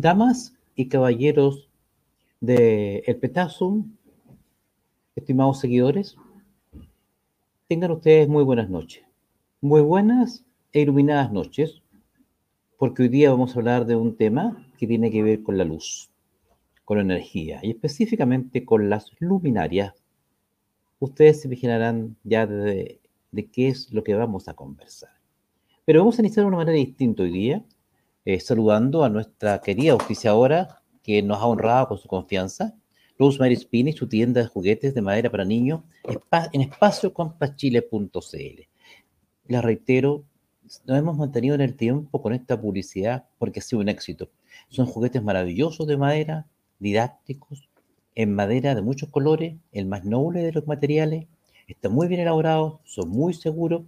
Damas y caballeros de El Petasum, estimados seguidores, tengan ustedes muy buenas noches. Muy buenas e iluminadas noches, porque hoy día vamos a hablar de un tema que tiene que ver con la luz, con la energía y específicamente con las luminarias. Ustedes se imaginarán ya de, de qué es lo que vamos a conversar. Pero vamos a iniciar de una manera distinta hoy día eh, saludando a nuestra querida oficiadora que nos ha honrado con su confianza, Rosemary Spini, su tienda de juguetes de madera para niños en espaciocomprachile.cl. La reitero, nos hemos mantenido en el tiempo con esta publicidad porque ha sido un éxito. Son juguetes maravillosos de madera, didácticos, en madera de muchos colores, el más noble de los materiales, están muy bien elaborados, son muy seguros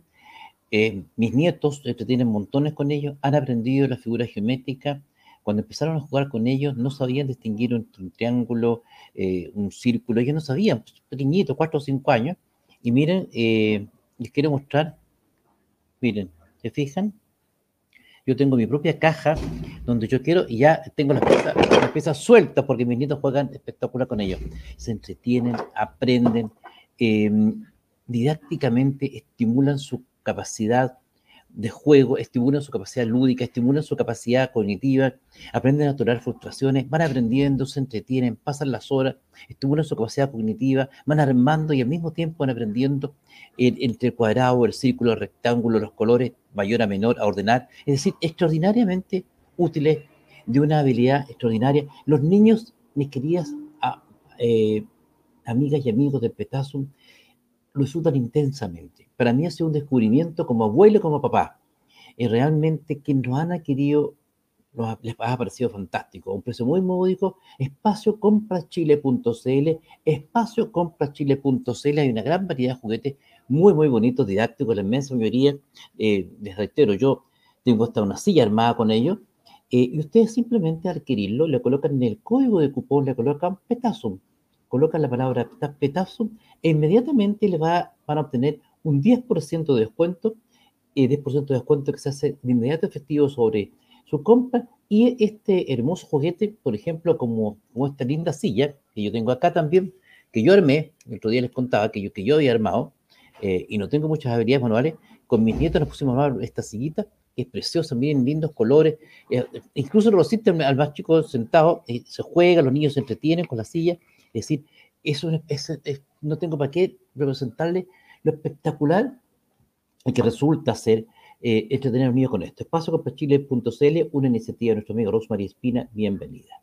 eh, mis nietos tienen montones con ellos, han aprendido la figura geométrica. Cuando empezaron a jugar con ellos, no sabían distinguir entre un triángulo, eh, un círculo, ellos no sabían, pues, pequeñitos, cuatro o cinco años. Y miren, eh, les quiero mostrar, miren, ¿se fijan? Yo tengo mi propia caja donde yo quiero y ya tengo las piezas, las piezas sueltas porque mis nietos juegan espectacular con ellos. Se entretienen, aprenden, didácticamente estimulan su capacidad de juego, estimulan su capacidad lúdica, estimulan su capacidad cognitiva, aprenden a tolerar frustraciones, van aprendiendo, se entretienen, pasan las horas, estimulan su capacidad cognitiva, van armando y al mismo tiempo van aprendiendo entre el cuadrado, el círculo, el rectángulo, los colores, mayor a menor, a ordenar. Es decir, extraordinariamente útiles, de una habilidad extraordinaria. Los niños, mis queridas eh, amigas y amigos de Petasum, lo disfrutan intensamente. Para mí ha sido un descubrimiento como abuelo y como papá. Y realmente que nos han adquirido les ha parecido fantástico. Un precio muy módico. Espaciocomprachile.cl. Espaciocomprachile.cl. Hay una gran variedad de juguetes muy, muy bonitos, didácticos, la inmensa mayoría. Eh, les reitero, yo tengo hasta una silla armada con ellos. Eh, y ustedes simplemente adquirirlo, le colocan en el código de cupón, le colocan Petasum colocan la palabra Petasum e inmediatamente le va, van a obtener un 10% de descuento, y 10% de descuento que se hace de inmediato efectivo sobre su compra y este hermoso juguete, por ejemplo, como, esta linda silla que yo tengo acá también, que yo armé, el otro día les contaba que yo, que yo había armado, eh, y no tengo muchas habilidades manuales, con mis nietos nos pusimos a armar esta sillita, que es preciosa, miren, lindos colores, eh, incluso lo sienten al más chico sentado, eh, se juega, los niños se entretienen con la silla, es decir, no tengo para qué representarle lo espectacular que resulta ser eh, entretener mío con esto. Espacio Chile.cl, una iniciativa de nuestro amigo Rosemary Espina, bienvenida.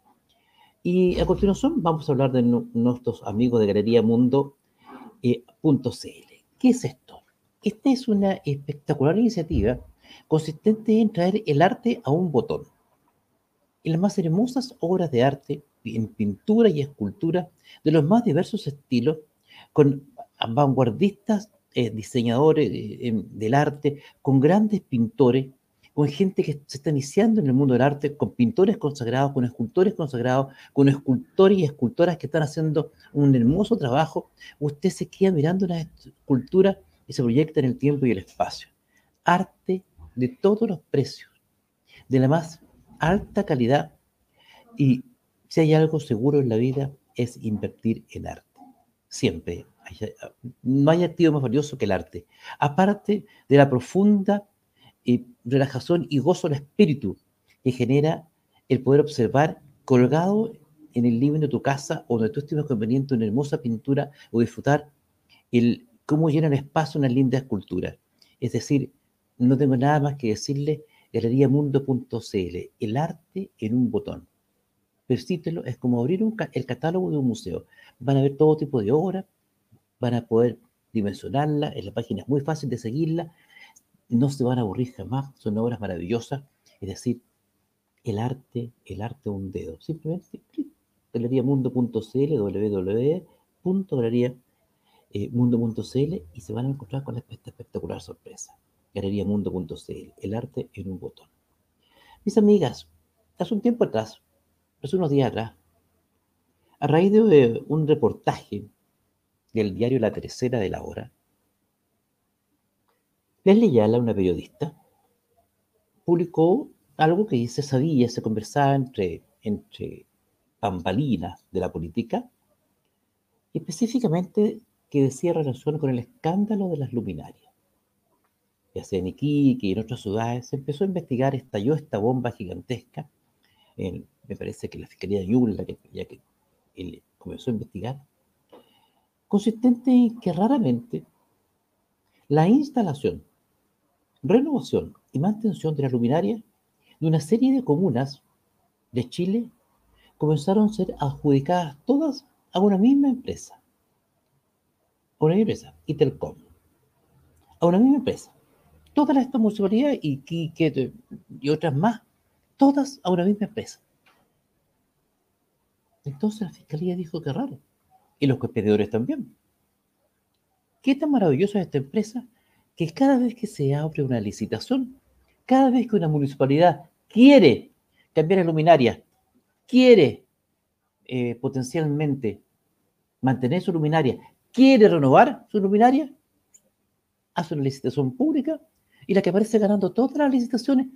Y a continuación vamos a hablar de nuestros amigos de Galería Mundo.cl. Eh, ¿Qué es esto? Esta es una espectacular iniciativa consistente en traer el arte a un botón. Y las más hermosas obras de arte en pintura y escultura de los más diversos estilos, con vanguardistas, eh, diseñadores eh, del arte, con grandes pintores, con gente que se está iniciando en el mundo del arte, con pintores consagrados, con escultores consagrados, con escultores y escultoras que están haciendo un hermoso trabajo. Usted se queda mirando una escultura y se proyecta en el tiempo y el espacio. Arte de todos los precios, de la más alta calidad y si hay algo seguro en la vida es invertir en arte. Siempre. No hay activo más valioso que el arte. Aparte de la profunda eh, relajación y gozo del espíritu que genera el poder observar colgado en el living de tu casa o donde tú estimes conveniente una hermosa pintura o disfrutar el cómo llena el espacio una linda escultura. Es decir, no tengo nada más que decirle galeriamundo.cl, el arte en un botón persítelo, es como abrir el catálogo de un museo. Van a ver todo tipo de obras, van a poder dimensionarla, en la página es muy fácil de seguirla, no se van a aburrir jamás, son obras maravillosas, es decir, el arte, el arte un dedo. Simplemente galeriamundo.cl, www.galeriamundo.cl y se van a encontrar con esta espectacular sorpresa. Galeriamundo.cl, el arte en un botón. Mis amigas, hace un tiempo atrás hace unos días atrás, a raíz de un reportaje del diario La Tercera de la Hora, Leslie Yala, una periodista, publicó algo que se sabía, se conversaba entre entre bambalinas de la política, específicamente que decía relación con el escándalo de las luminarias. Ya sea en Iquique y en otras ciudades, se empezó a investigar, estalló esta bomba gigantesca. Me parece que la Fiscalía de que, ya que comenzó a investigar, consistente en que raramente la instalación, renovación y mantención de las luminarias de una serie de comunas de Chile comenzaron a ser adjudicadas todas a una misma empresa. A una misma empresa, Itelcom. A una misma empresa. Todas estas municipalidades y, y otras más, todas a una misma empresa. Entonces la fiscalía dijo que raro. Y los competidores también. ¿Qué tan maravillosa es esta empresa? Que cada vez que se abre una licitación, cada vez que una municipalidad quiere cambiar la luminaria, quiere eh, potencialmente mantener su luminaria, quiere renovar su luminaria, hace una licitación pública y la que aparece ganando todas las licitaciones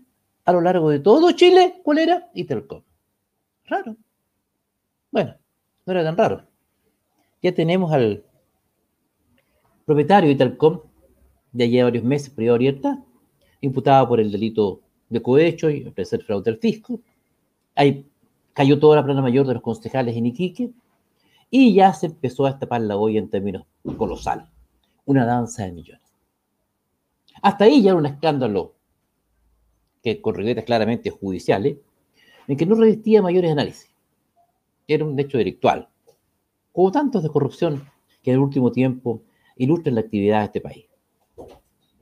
a lo largo de todo Chile, ¿cuál era? Itelcom. Raro. Bueno, no era tan raro. Ya tenemos al propietario de Itelcom, de allí varios meses, periodo abierta, imputado por el delito de cohecho y ofrecer fraude al fisco. Ahí cayó toda la plana mayor de los concejales en Iquique y ya se empezó a destapar la olla en términos colosal. Una danza de millones. Hasta ahí ya era un escándalo que con regletas claramente judiciales, en que no revestía mayores análisis. Era un hecho delictual, como tantos de corrupción que en el último tiempo ilustran la actividad de este país.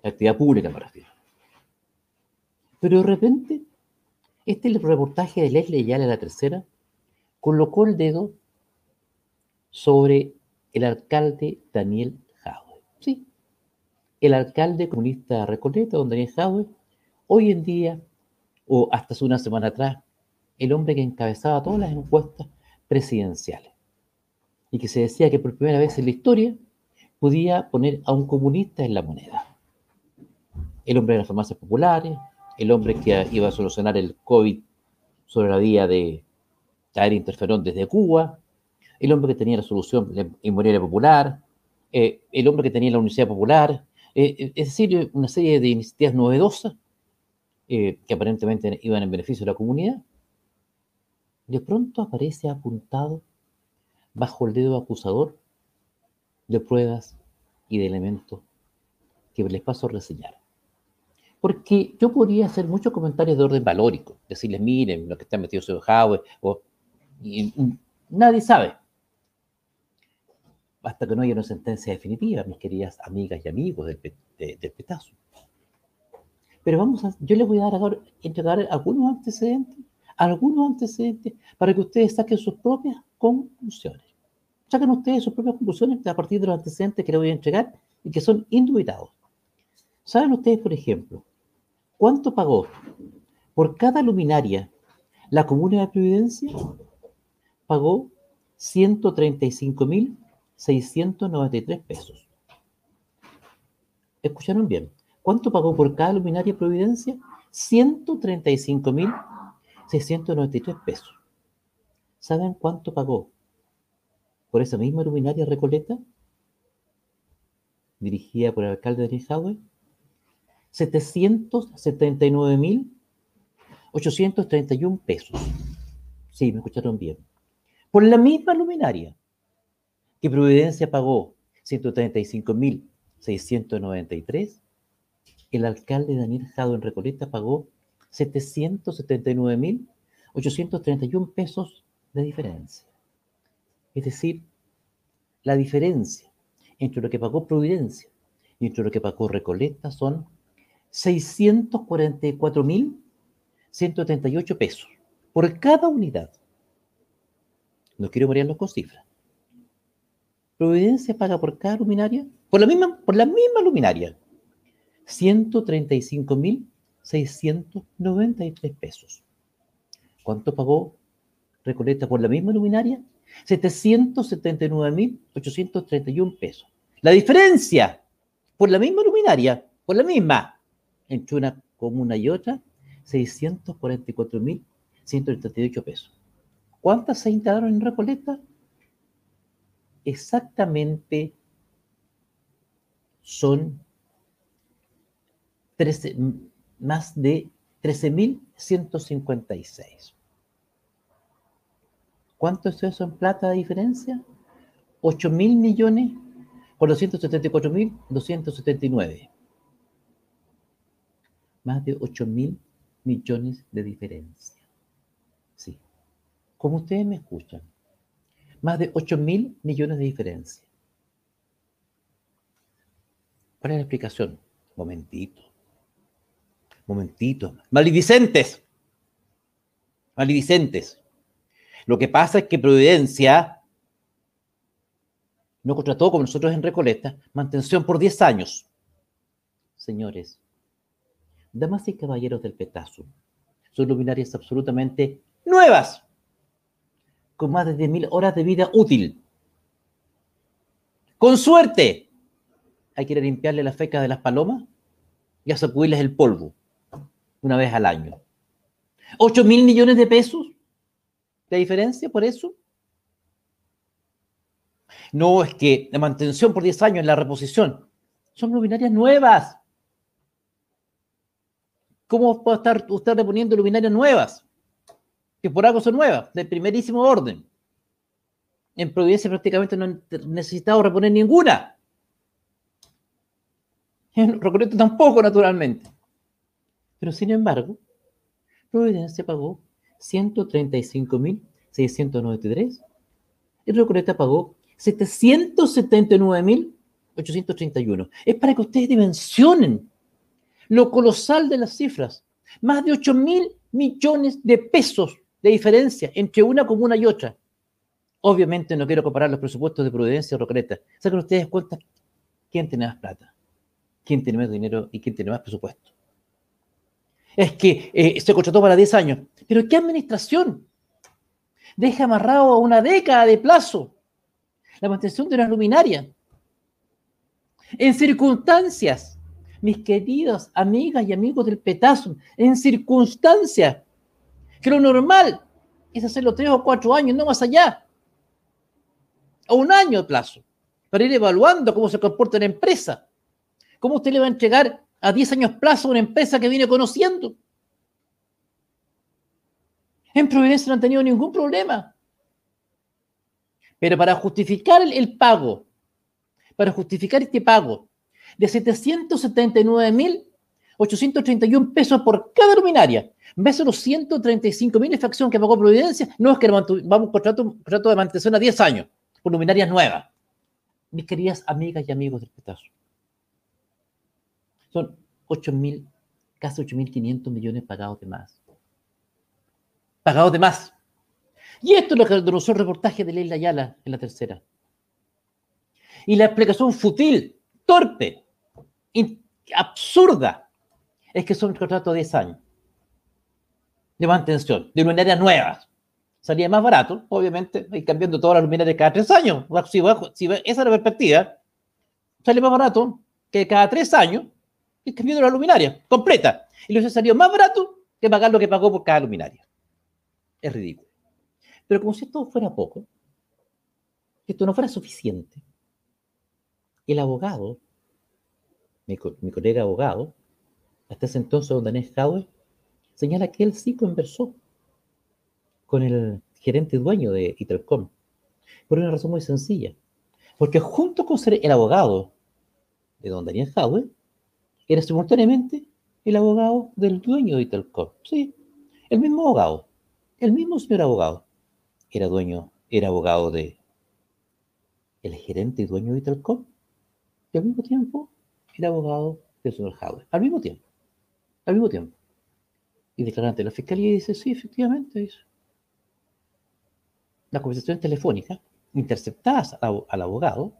La actividad pública me refiero. Pero de repente, este reportaje de Leslie Yale, la tercera, colocó el dedo sobre el alcalde Daniel Jaue. Sí, el alcalde comunista Recoleta, don Daniel Jaue, hoy en día, o hasta hace una semana atrás, el hombre que encabezaba todas las encuestas presidenciales y que se decía que por primera vez en la historia podía poner a un comunista en la moneda. El hombre de las farmacias populares, el hombre que iba a solucionar el COVID sobre la vía de traer interferón desde Cuba, el hombre que tenía la solución inmobiliaria popular, eh, el hombre que tenía la Universidad Popular, eh, eh, es decir, una serie de iniciativas novedosas que aparentemente iban en beneficio de la comunidad, de pronto aparece apuntado bajo el dedo acusador de pruebas y de elementos que les paso a reseñar. Porque yo podría hacer muchos comentarios de orden valórico, decirles, miren, lo que está metido en Howe, o nadie sabe. Hasta que no haya una sentencia definitiva, mis queridas amigas y amigos del, petazo. Pero vamos a, yo les voy a dar entregar algunos antecedentes, algunos antecedentes, para que ustedes saquen sus propias conclusiones. Saquen ustedes sus propias conclusiones a partir de los antecedentes que les voy a entregar y que son indubitados. ¿Saben ustedes, por ejemplo, ¿Cuánto pagó por cada luminaria la Comuna de Providencia? Pagó 135.693 pesos. ¿Escucharon bien? ¿Cuánto pagó por cada luminaria Providencia? 135.693 pesos. ¿Saben cuánto pagó por esa misma luminaria Recoleta? Dirigida por el alcalde de Rijahue 779.831 pesos. Sí, me escucharon bien. Por la misma luminaria que Providencia pagó 135.693, el alcalde Daniel Jado Recoleta pagó 779.831 pesos de diferencia. Es decir, la diferencia entre lo que pagó Providencia y entre lo que pagó Recoleta son 644.138 pesos por cada unidad. No quiero variarlos con cifras. Providencia paga por cada luminaria, por la misma, por la misma luminaria, 135.693 pesos. ¿Cuánto pagó Recoleta por la misma luminaria? 779.831 pesos. La diferencia por la misma luminaria, por la misma, entre una comuna y otra, 644.138 pesos. ¿Cuántas se instalaron en Recoleta? Exactamente son 13, más de 13.156. ¿Cuánto es eso en plata de diferencia? 8 mil millones, 474 mil 279. Más de 8 mil millones de diferencia. Sí. Como ustedes me escuchan, más de 8 mil millones de diferencia. ¿Cuál es la explicación? Momentito. Momentito. Maledicentes. Maledicentes. Lo que pasa es que Providencia no contrató, como nosotros en Recoleta, mantención por 10 años. Señores, damas y caballeros del petazo, son luminarias absolutamente nuevas, con más de 10.000 horas de vida útil. Con suerte, hay que limpiarle la feca de las palomas y a sacudirles el polvo una vez al año. ¿8 mil millones de pesos? ¿La diferencia por eso? No, es que la mantención por 10 años, la reposición, son luminarias nuevas. ¿Cómo puede estar usted reponiendo luminarias nuevas? Que por algo son nuevas, de primerísimo orden. En Providencia prácticamente no han necesitado reponer ninguna. En Rocoreto tampoco, naturalmente. Pero sin embargo, Providencia pagó 135.693 y Recoleta pagó 779.831. Es para que ustedes dimensionen lo colosal de las cifras. Más de 8 mil millones de pesos de diferencia entre una comuna y otra. Obviamente no quiero comparar los presupuestos de Providencia y Recoleta. Saquen ustedes cuenta quién tiene más plata, quién tiene más dinero y quién tiene más presupuesto. Es que eh, se contrató para 10 años. Pero ¿qué administración? Deja amarrado a una década de plazo la mantención de una luminaria. En circunstancias, mis queridas amigas y amigos del petazo, en circunstancias que lo normal es hacerlo tres o cuatro años, no más allá, o un año de plazo, para ir evaluando cómo se comporta la empresa. ¿Cómo usted le va a entregar a 10 años plazo una empresa que viene conociendo? En Providencia no han tenido ningún problema. Pero para justificar el, pago, para justificar este pago de 779.831 pesos por cada luminaria, vez los 135.000 de facción que pagó Providencia, no es que vamos un contrato, de mantención a 10 años por luminarias nuevas. Mis queridas amigas y amigos del petazo. Son 8.000, casi 8.500 millones pagados de más pagados de más. Y esto es lo que denunció el reportaje de Leila Ayala en la tercera. Y la explicación fútil, torpe, absurda, es que son contratos de 10 años de mantención, de luminarias nuevas. Salía más barato, obviamente, y cambiando todas las luminarias cada 3 años. Si, si esa es la perspectiva, sale más barato que cada 3 años y cambiando la luminaria completa. Y luego salió más barato que pagar lo que pagó por cada luminaria es ridículo. Pero como si esto fuera poco, que esto no fuera suficiente, el abogado, mi, colega abogado, hasta ese entonces don Daniel Howard, señala que él sí conversó con el gerente dueño de Itelcom, por una razón muy sencilla. Porque junto con ser el abogado de don Daniel Howard, era simultáneamente el abogado del dueño de Itelcom. Sí, el mismo abogado. El mismo señor abogado era dueño, era abogado de el gerente y dueño de Telcom y al mismo tiempo era abogado del señor Howard. Al mismo tiempo. Al mismo tiempo. Y declarante de la fiscalía dice, sí, efectivamente, dice. Las conversaciones telefónicas interceptadas al, abogado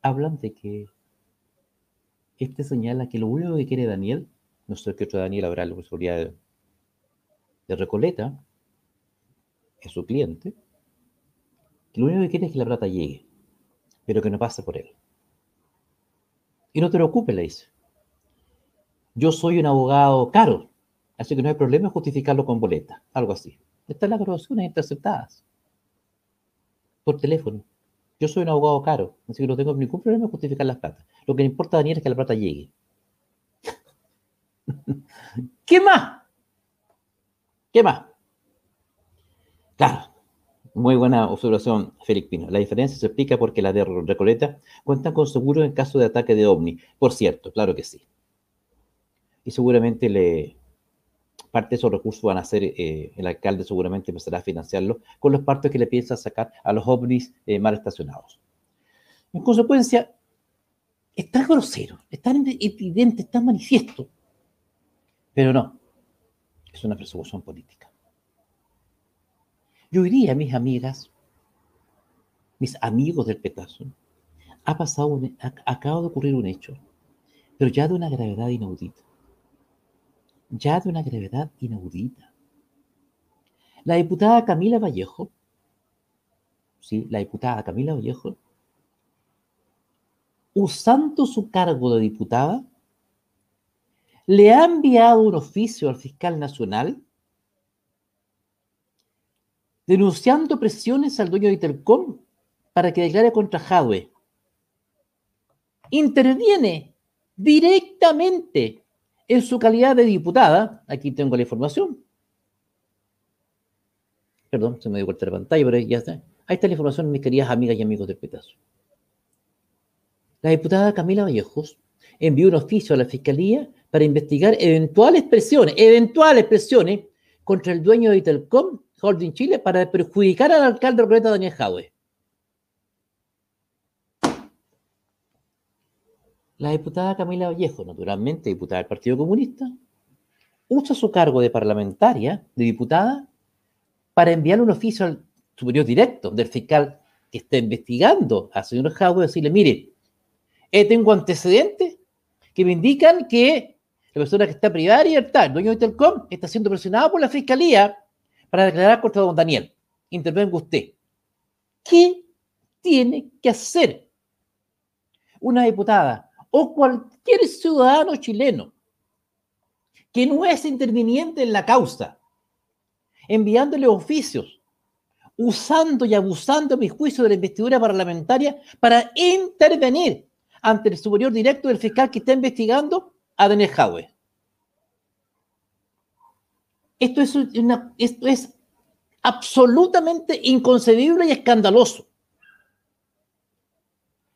hablan de que este señala que lo único que quiere Daniel, no sé qué otro Daniel habrá la posibilidad de, Recoleta, es su cliente, que lo único que quiere es que la plata llegue, pero que no pase por él. Y no te preocupes, le dice. Yo soy un abogado caro, así que no hay problema en justificarlo con boleta, algo así. Están las grabaciones interceptadas por teléfono. Yo soy un abogado caro, así que no tengo ningún problema en justificar las plata. Lo que me importa, Daniel, es que la plata llegue. ¿Qué más? ¿Qué más? Claro, muy buena observación, Félix Pino. La diferencia se explica porque las de Recoleta cuentan con seguro en caso de ataque de ovni. Por cierto, claro que sí. Y seguramente le, parte de esos recursos van a ser, eh, el alcalde seguramente empezará a financiarlo con los partos que le piensa sacar a los ovnis eh, mal estacionados. En consecuencia, es tan grosero, es tan evidente, es tan manifiesto, pero no, es una persecución política. Yo diría, mis amigas, mis amigos del petazo, ha pasado, acaba de ocurrir un hecho, pero ya de una gravedad inaudita ya de una gravedad inaudita. La diputada Camila Vallejo, sí, la diputada Camila Vallejo, usando su cargo de diputada, le ha enviado un oficio al fiscal nacional denunciando presiones al dueño de Intercom para que declare contra Jadwe. Interviene directamente en su calidad de diputada, aquí tengo la información. Perdón, se me dio vuelta la pantalla, pero ya está. Ahí está la información, mis queridas amigas y amigos del petazo. La diputada Camila Vallejos envió un oficio a la Fiscalía para investigar eventuales presiones, eventuales presiones contra el dueño de Telcom Holding Chile para perjudicar al alcalde Roberto Daniel Jaue. La diputada Camila Vallejo, naturalmente diputada del Partido Comunista, usa su cargo de parlamentaria, de diputada, para enviar un oficio al superior directo del fiscal que está investigando al señor Jaume y decirle, mire, eh, tengo antecedentes que me indican que la persona que está privada de libertad, el dueño de Telcom, está siendo presionado por la fiscalía para declarar contra don Daniel. Intervenga usted. ¿Qué tiene que hacer una diputada o cualquier ciudadano chileno que no es interviniente en la causa, enviándole oficios, usando y abusando, a mi juicio, de la investidura parlamentaria para intervenir ante el superior directo del fiscal que está investigando a Daniel Jaue. Esto es, esto es absolutamente inconcebible y escandaloso.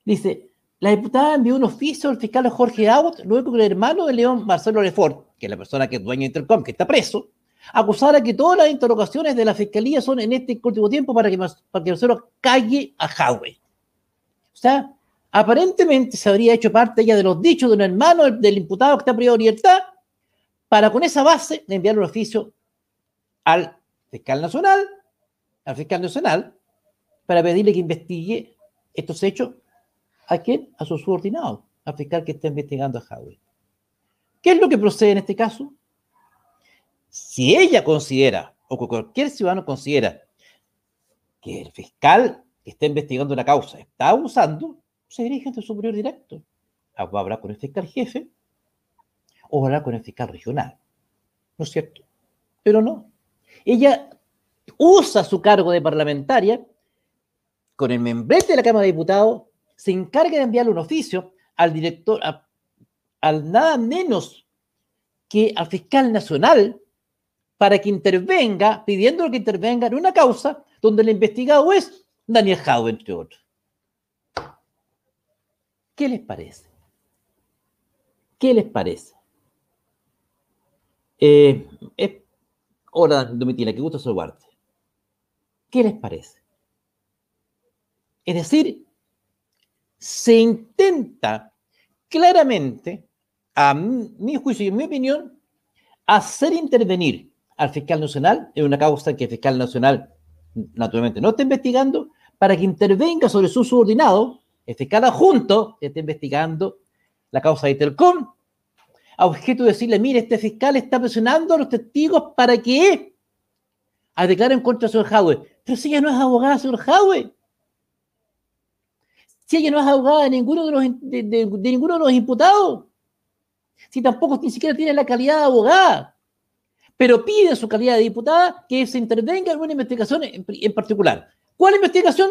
Dice, la diputada envió un oficio al fiscal Jorge Abbott, luego que el hermano de León, Marcelo Lefort, que es la persona que es dueña de Intercom, que está preso, acusara que todas las interrogaciones de la fiscalía son en este último tiempo para que, para que Marcelo calle a Jaue. O sea, aparentemente se habría hecho parte ella de los dichos de un hermano del, imputado que está privado de libertad, para con esa base enviar un oficio al fiscal nacional, al fiscal nacional, para pedirle que investigue estos hechos ¿A quién? A su subordinado, al fiscal que está investigando a Howard. ¿Qué es lo que procede en este caso? Si ella considera, o cualquier ciudadano considera, que el fiscal que está investigando una causa está abusando, se dirige ante su superior directo. Va a hablar con el fiscal jefe o va hablar con el fiscal regional. ¿No es cierto? Pero no. Ella usa su cargo de parlamentaria con el membrete de la Cámara de Diputados se encarga de enviarle un oficio al director, al nada menos que al fiscal nacional, para que intervenga, pidiendo que intervenga en una causa donde el investigado es Daniel Jau, entre otros. ¿Qué les parece? ¿Qué les parece? Eh, Domitila, qué gusto saludarte. ¿Qué les parece? Es decir, se intenta claramente, a mi juicio y en mi opinión, hacer intervenir al fiscal nacional en una causa que el fiscal nacional naturalmente no está investigando, para que intervenga sobre su subordinado, el fiscal adjunto que está investigando la causa de Telcom, a objeto de decirle, mire, este fiscal está presionando a los testigos para que a declaren contra el señor Howe. Pero si ella no es abogada, señor Howe si ella no es abogada de ninguno de los, de, ninguno de los imputados, si tampoco ni siquiera tiene la calidad de abogada. pero pide su calidad de diputada que se intervenga en una investigación en, en particular. ¿Cuál investigación?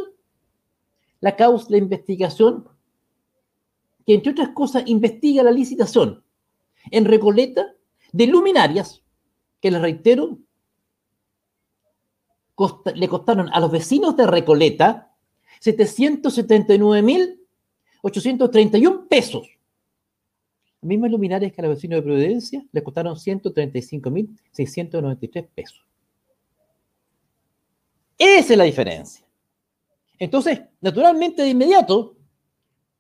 La causa, la investigación que, entre otras cosas, investiga la licitación en Recoleta de luminarias, que les reitero, le costaron a los vecinos de Recoleta 779.831 pesos. Las mismas luminarias que a los vecinos de Providencia le costaron 135.693 pesos. Esa es la diferencia. Entonces, naturalmente, de inmediato,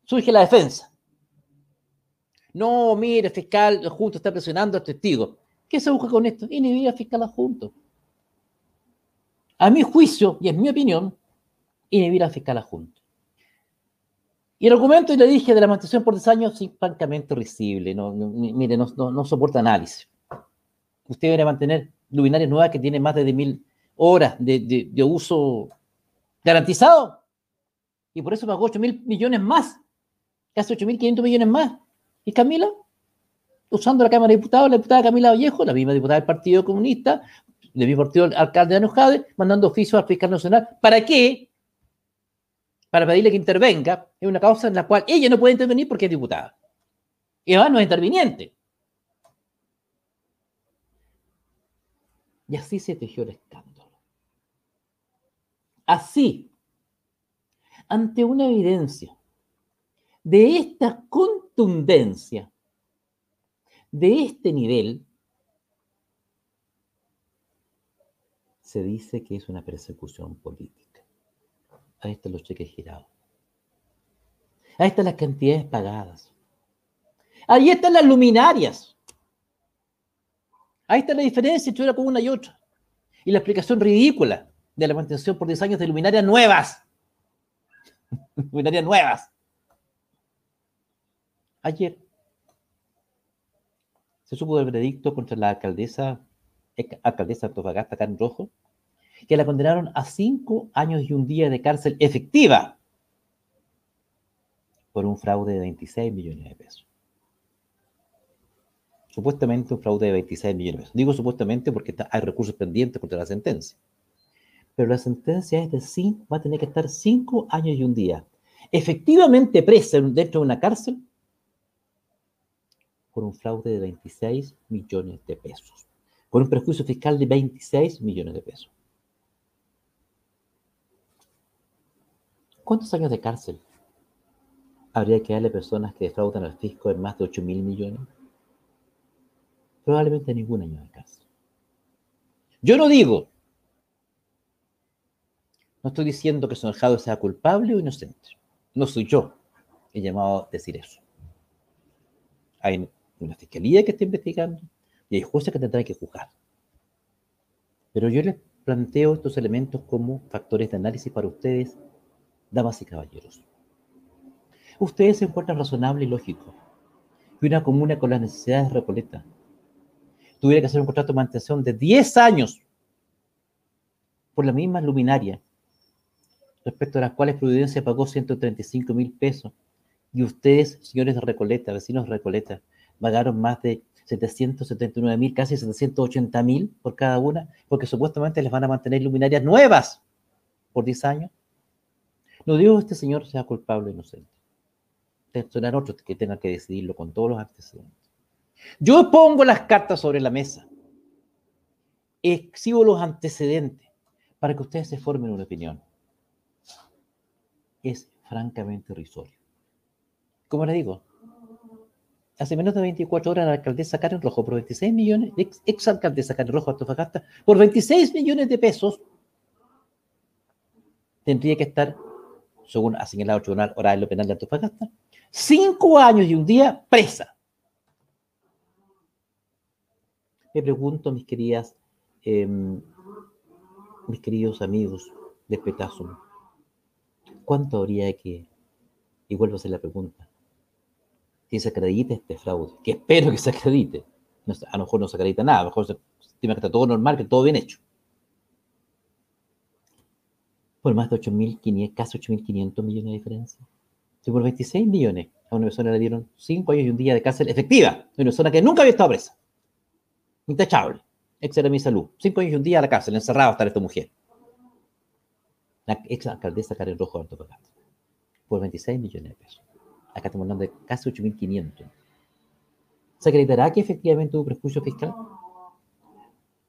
surge la defensa. No, mire, fiscal, junto está presionando al testigo. ¿Qué se busca con esto? Inhibir al fiscal adjunto. A mi juicio, y en mi opinión, inhibir al fiscal adjunto. Y el argumento, y le dije, de la mantención por 10 años, es francamente risible. No, mire, no, soporta análisis. Usted debería mantener luminarias nuevas que tienen más de 10.000 horas de, uso garantizado. Y por eso pagó 8 mil millones más. Casi 8.500 millones más. ¿Y Camila? Usando la Cámara de Diputados, la diputada Camila Vallejo, la misma diputada del Partido Comunista, de mi partido, alcalde de Anujade, mandando oficio al fiscal nacional. ¿Para qué? Para pedirle que intervenga en una causa en la cual ella no puede intervenir porque es diputada. Y además no es interviniente. Y así se tejió el escándalo. Así, ante una evidencia de esta contundencia, de este nivel, se dice que es una persecución política. Ahí están los cheques girados. Ahí están las cantidades pagadas. Ahí están las luminarias. Ahí está la diferencia entre una y otra. Y la explicación ridícula de la mantención por 10 años de luminarias nuevas. luminarias nuevas. Ayer se supo del veredicto contra la alcaldesa, alcaldesa Antofagasta, Karen Rojo, que la condenaron a cinco años y un día de cárcel efectiva por un fraude de 26 millones de pesos. Supuestamente un fraude de 26 millones de pesos. Digo supuestamente porque hay recursos pendientes contra la sentencia. Pero la sentencia de sí, va a tener que estar cinco años y un día efectivamente presa dentro de una cárcel por un fraude de 26 millones de pesos, por un perjuicio fiscal de 26 millones de pesos. ¿Cuántos años de cárcel habría que darle a personas que defraudan al fisco en más de 8 mil millones? Probablemente ningún año de cárcel. Yo no digo, no estoy diciendo que Sonjado sea culpable o inocente. No soy yo el llamado a decir eso. Hay una fiscalía que está investigando y hay jueces que tendrán que juzgar. Pero yo les planteo estos elementos como factores de análisis para ustedes damas y caballeros. Ustedes encuentran razonable y lógico que una comuna con las necesidades de Recoleta tuviera que hacer un contrato de mantención de 10 años por la misma luminaria, respecto a las cuales Providencia pagó 135 mil pesos, y ustedes, señores de Recoleta, vecinos de Recoleta, pagaron más de 779 mil, casi 780 mil por cada una, porque supuestamente les van a mantener luminarias nuevas por 10 años. No digo que este señor sea culpable o inocente. Serán otros que tengan que decidirlo con todos los antecedentes. Yo pongo las cartas sobre la mesa. Exhibo los antecedentes para que ustedes se formen una opinión. Es francamente irrisorio. Como le digo, hace menos de 24 horas la alcaldesa Karen Rojo por 26 millones, ex, ex alcaldesa Karen Rojo Antofagasta, por 26 millones de pesos, tendría que estar según ha señalado el Tribunal Oral Penal de Antofagasta, cinco años y un día presa. Me pregunto, mis queridas, em, mis queridos amigos de Petazo, ¿cuánto habría que, y vuelvo a hacer la pregunta, que se acredite este fraude? Que espero que se acredite. a lo mejor no se acredita nada, a lo mejor se estima que está todo normal, que todo bien hecho por más de 8.500, casi 8.500 millones de diferencia. Si por 26 millones a una persona le dieron 5 años y un día de cárcel efectiva, una persona que nunca había estado presa, intachable, ex era mi salud. Cinco años y un día a la cárcel, encerrado estar esta mujer. La ex alcaldesa Karen Rojo de. Por 26 millones de pesos. Acá estamos hablando de casi 8.500. ¿Se acreditará que efectivamente hubo prejuicio fiscal?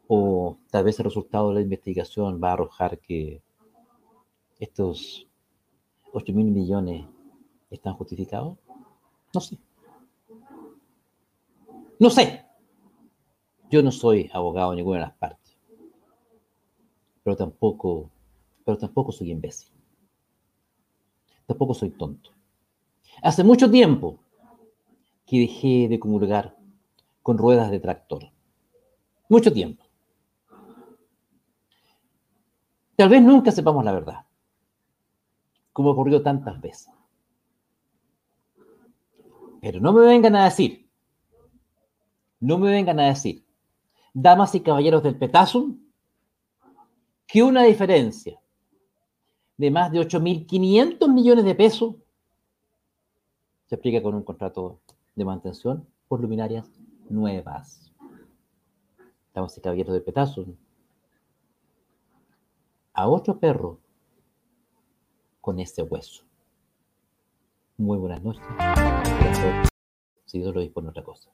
¿O tal vez el resultado de la investigación va a arrojar que estos 8 mil millones están justificados? No sé. No sé. Yo no soy abogado de ninguna de las partes. Pero tampoco, pero tampoco soy imbécil. Tampoco soy tonto. Hace mucho tiempo que dejé de comulgar con ruedas de tractor. Mucho tiempo. Tal vez nunca sepamos la verdad, como ocurrió tantas veces. Pero no me vengan a decir, no me vengan a decir, damas y caballeros del Petasum, que una diferencia de más de 8.500 millones de pesos se aplica con un contrato de mantención por luminarias nuevas. Damas y caballeros del Petasum. A otro perro con ese hueso. Muy buenas noches. Si Dios lo dispone otra cosa.